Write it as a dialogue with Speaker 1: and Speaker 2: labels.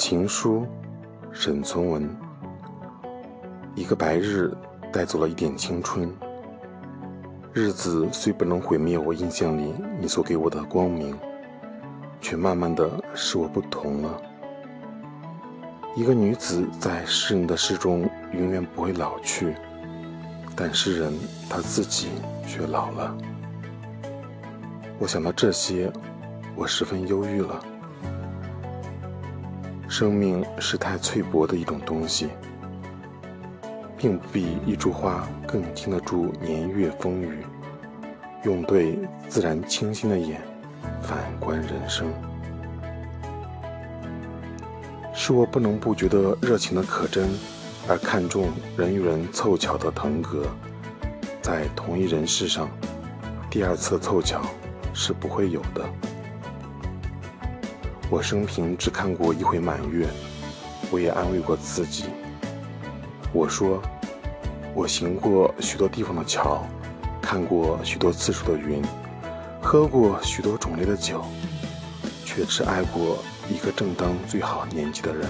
Speaker 1: 情书，沈从文。一个白日带走了一点青春，日子虽不能毁灭我印象里你所给我的光明，却慢慢的使我不同了。一个女子在诗人的诗中永远不会老去，但诗人他自己却老了。我想到这些，我十分忧郁了。生命是太脆薄的一种东西，并不比一株花更经得住年月风雨。用对自然清新的眼反观人生，是我不能不觉得热情的可真，而看重人与人凑巧的腾格，在同一人世上，第二次凑巧是不会有的。我生平只看过一回满月，我也安慰过自己。我说，我行过许多地方的桥，看过许多次数的云，喝过许多种类的酒，却只爱过一个正当最好年纪的人。